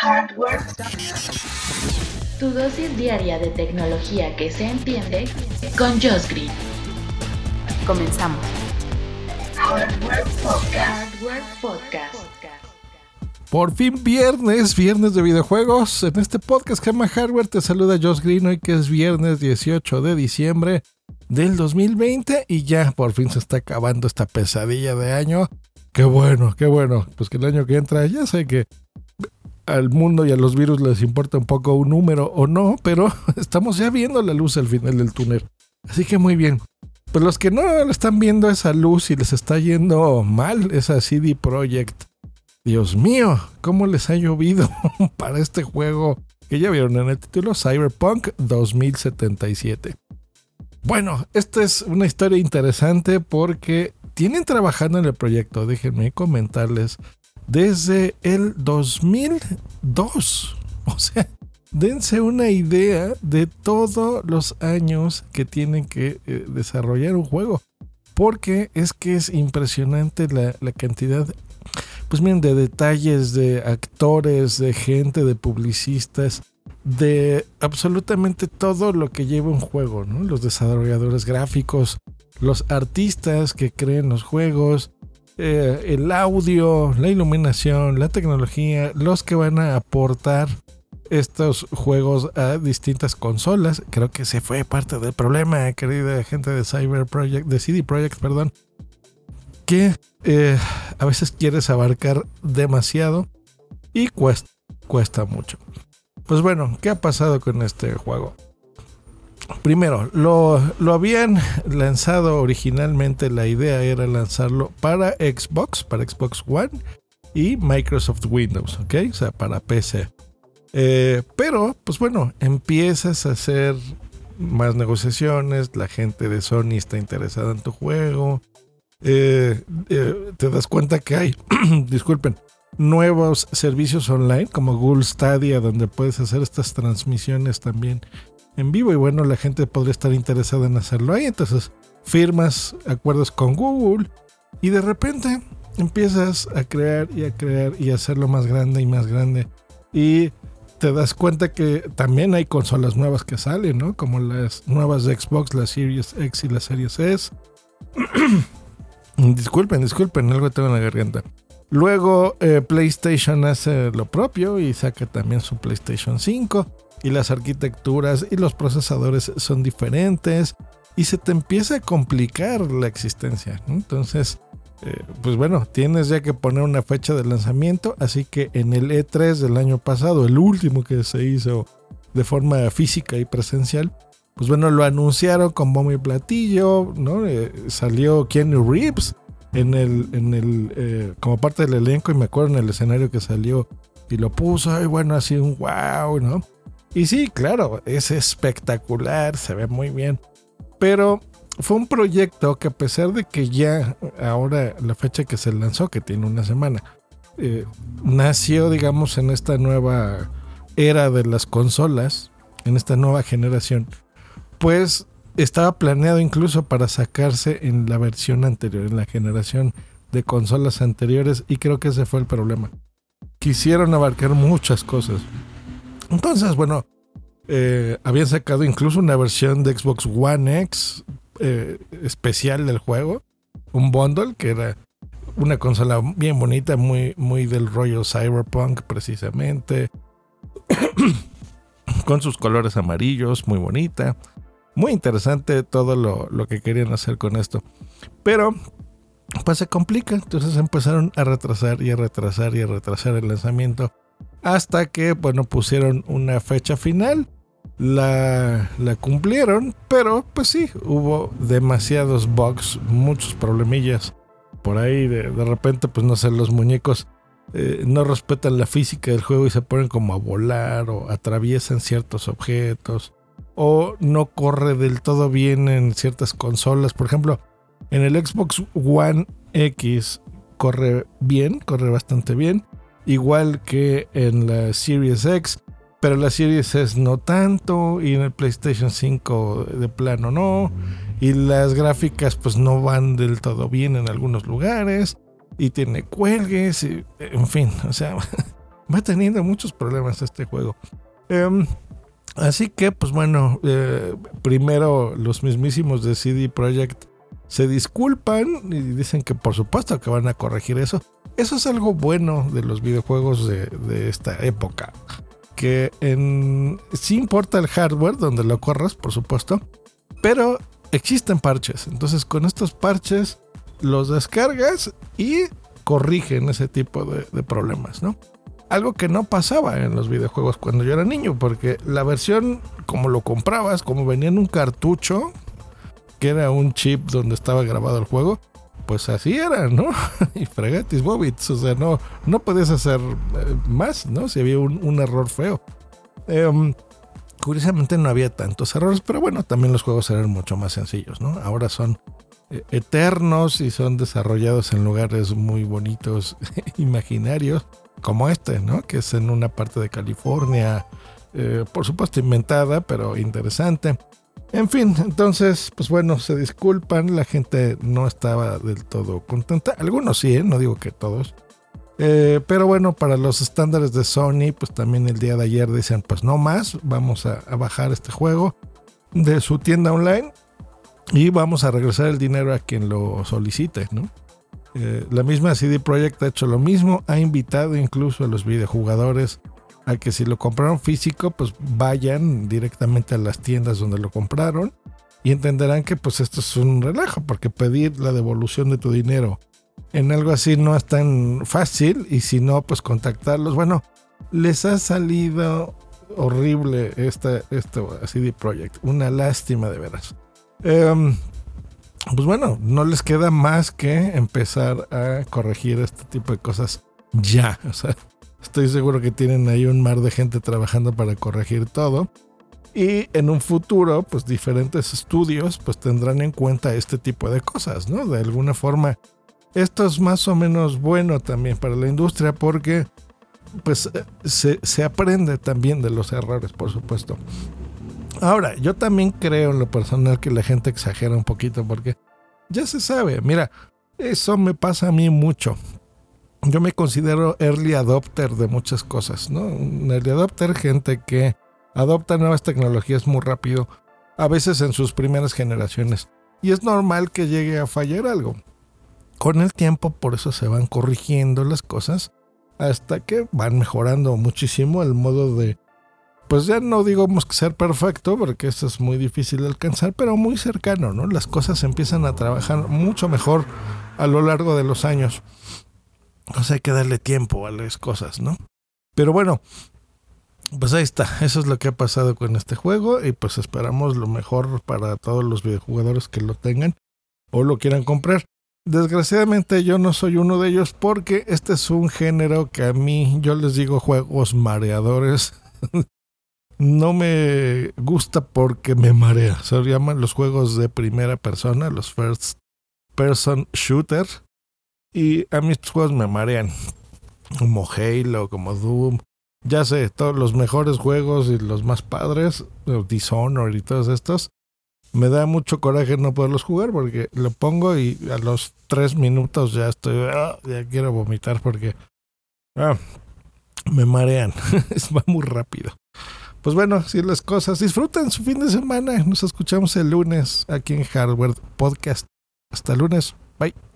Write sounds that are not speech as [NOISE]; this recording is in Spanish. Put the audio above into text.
Hardware. Tu dosis diaria de tecnología que se entiende con Josh Green. Comenzamos. Hardware Podcast. Hardware Podcast. Por fin viernes, viernes de videojuegos. En este podcast que llama Hardware te saluda Josh Green hoy que es viernes 18 de diciembre del 2020 y ya por fin se está acabando esta pesadilla de año. Qué bueno, qué bueno. Pues que el año que entra ya sé que al mundo y a los virus les importa un poco un número o no, pero [LAUGHS] estamos ya viendo la luz al final del túnel. Así que muy bien. Pues los que no están viendo esa luz y les está yendo mal, esa CD Projekt. Dios mío, ¿cómo les ha llovido [LAUGHS] para este juego que ya vieron en el título Cyberpunk 2077? Bueno, esta es una historia interesante porque tienen trabajando en el proyecto, déjenme comentarles, desde el 2002. O sea, dense una idea de todos los años que tienen que eh, desarrollar un juego. Porque es que es impresionante la, la cantidad, pues miren, de detalles, de actores, de gente, de publicistas, de absolutamente todo lo que lleva un juego, ¿no? Los desarrolladores gráficos, los artistas que creen los juegos, eh, el audio, la iluminación, la tecnología, los que van a aportar estos juegos a distintas consolas. Creo que se fue parte del problema, querida gente de Cyber Project, de CD Projekt, perdón, que eh, a veces quieres abarcar demasiado y cuesta, cuesta mucho. Pues bueno, ¿qué ha pasado con este juego? Primero, lo, habían lanzado originalmente, la idea era lanzarlo para Xbox, para Xbox One y Microsoft Windows, ¿ok? O sea, para PC. Eh, pero, pues bueno, empiezas a hacer más negociaciones, la gente de Sony está interesada en tu juego, eh, eh, te das cuenta que hay, [CLEARS THROAT] disculpen, nuevos servicios online como Google Stadia donde puedes hacer estas transmisiones también en vivo y bueno, la gente podría estar interesada en hacerlo ahí. Entonces firmas acuerdos con Google y de repente empiezas a crear y a crear y a hacerlo más grande y más grande. Y te das cuenta que también hay consolas nuevas que salen, ¿no? Como las nuevas de Xbox, la Series X y la Series S. [CLEARS THROAT] disculpen, disculpen, algo tengo en la garganta. Luego eh, PlayStation hace lo propio y saca también su PlayStation 5 y las arquitecturas y los procesadores son diferentes y se te empieza a complicar la existencia. Entonces, eh, pues bueno, tienes ya que poner una fecha de lanzamiento, así que en el E3 del año pasado, el último que se hizo de forma física y presencial, pues bueno, lo anunciaron con bombo platillo, ¿no? Eh, salió Keanu Reeves en el, en el, eh, como parte del elenco y me acuerdo en el escenario que salió y lo puso, y bueno, así un wow, ¿no? Y sí, claro, es espectacular, se ve muy bien. Pero fue un proyecto que a pesar de que ya ahora la fecha que se lanzó, que tiene una semana, eh, nació, digamos, en esta nueva era de las consolas, en esta nueva generación, pues estaba planeado incluso para sacarse en la versión anterior, en la generación de consolas anteriores, y creo que ese fue el problema. Quisieron abarcar muchas cosas. Entonces, bueno, eh, habían sacado incluso una versión de Xbox One X eh, especial del juego, un bundle que era una consola bien bonita, muy, muy del rollo cyberpunk precisamente, [COUGHS] con sus colores amarillos, muy bonita. Muy interesante todo lo, lo que querían hacer con esto. Pero pues se complica, entonces empezaron a retrasar y a retrasar y a retrasar el lanzamiento hasta que, bueno, pusieron una fecha final. La, la cumplieron, pero pues sí, hubo demasiados bugs, muchos problemillas por ahí. De, repente, pues no sé, los muñecos eh, no respetan la física del juego y se ponen como a volar o atraviesan ciertos objetos o no corre del todo bien en ciertas consolas. Por ejemplo, en el Xbox One X corre bien, corre bastante bien, igual que en la Series X, pero la Series S no tanto y en el PlayStation 5 de plano no, y las gráficas pues no van del todo bien en algunos lugares y tiene cuelgues, y, en fin, o sea, [LAUGHS] va teniendo muchos problemas este juego. Em, así que, pues bueno, eh, primero los mismísimos de CD Projekt se disculpan y dicen que por supuesto que van a corregir eso. Eso es algo bueno de los videojuegos de, esta época. Que en, sí importa el hardware donde lo corras, por supuesto, pero existen parches. Entonces con estos parches los descargas y corrigen ese tipo de, de problemas, ¿no? Algo que no pasaba en los videojuegos cuando yo era niño, porque la versión como lo comprabas, como venía en un cartucho, que era un chip donde estaba grabado el juego, pues así era, ¿no? [LAUGHS] y fregatis bobits, o sea, no, no podías hacer eh, más, ¿no? Si había un, error feo. Em, curiosamente no había tantos errores, pero bueno, también los juegos eran mucho más sencillos, ¿no? Ahora son eh, eternos y son desarrollados en lugares muy bonitos, [LAUGHS] imaginarios, como este, ¿no? Que es en una parte de California, eh, por supuesto inventada, pero interesante. En fin, entonces, pues bueno, se disculpan, la gente no estaba del todo contenta. Algunos sí, ¿eh? no digo que todos. Eh, pero bueno, para los estándares de Sony, pues también el día de ayer decían, pues no más, vamos a, bajar este juego de su tienda online y vamos a regresar el dinero a quien lo solicite, ¿no? Eh, la misma CD Projekt ha hecho lo mismo, ha invitado incluso a los videojugadores a que si lo compraron físico, pues vayan directamente a las tiendas donde lo compraron y entenderán que pues esto es un relajo, porque pedir la devolución de tu dinero en algo así no es tan fácil y si no, pues contactarlos. Bueno, les ha salido horrible esta, esto CD Projekt, una lástima de veras. Em, pues bueno, no les queda más que empezar a corregir este tipo de cosas ya. O sea, Estoy seguro que tienen ahí un mar de gente trabajando para corregir todo. Y en un futuro, pues diferentes estudios pues tendrán en cuenta este tipo de cosas, ¿no? De alguna forma. Esto es más o menos bueno también para la industria porque pues eh, se, se aprende también de los errores, por supuesto. Ahora, yo también creo en lo personal que la gente exagera un poquito porque ya se sabe, mira, eso me pasa a mí mucho yo me considero early adopter de muchas cosas, ¿no? Early adopter, gente que adopta nuevas tecnologías muy rápido, a veces en sus primeras generaciones. Y es normal que llegue a fallar algo. Con el tiempo, por eso se van corrigiendo las cosas hasta que van mejorando muchísimo el modo de, pues ya no digamos que ser perfecto, porque eso es muy difícil de alcanzar, pero muy cercano, ¿no? Las cosas empiezan a trabajar mucho mejor a lo largo de los años. O sea, hay que darle tiempo a las cosas, ¿no? Pero bueno, pues ahí está. Eso es lo que ha pasado con este juego. Y pues esperamos lo mejor para todos los videojugadores que lo tengan o lo quieran comprar. Desgraciadamente yo no soy uno de ellos porque este es un género que a mí, yo les digo juegos mareadores. [LAUGHS] no me gusta porque me marea. Se llaman los juegos de primera persona, los first person shooter. Y a mí estos juegos me marean. Como Halo, como Doom. Ya sé, todos los mejores juegos y los más padres, Dishonored y todos estos. Me da mucho coraje no poderlos jugar porque lo pongo y a los tres minutos ya estoy, ah, ya quiero vomitar porque ah, me marean. [LAUGHS] Va muy rápido. Pues bueno, así las cosas. Disfruten su fin de semana. Nos escuchamos el lunes aquí en Hardware Podcast. Hasta el lunes. Bye.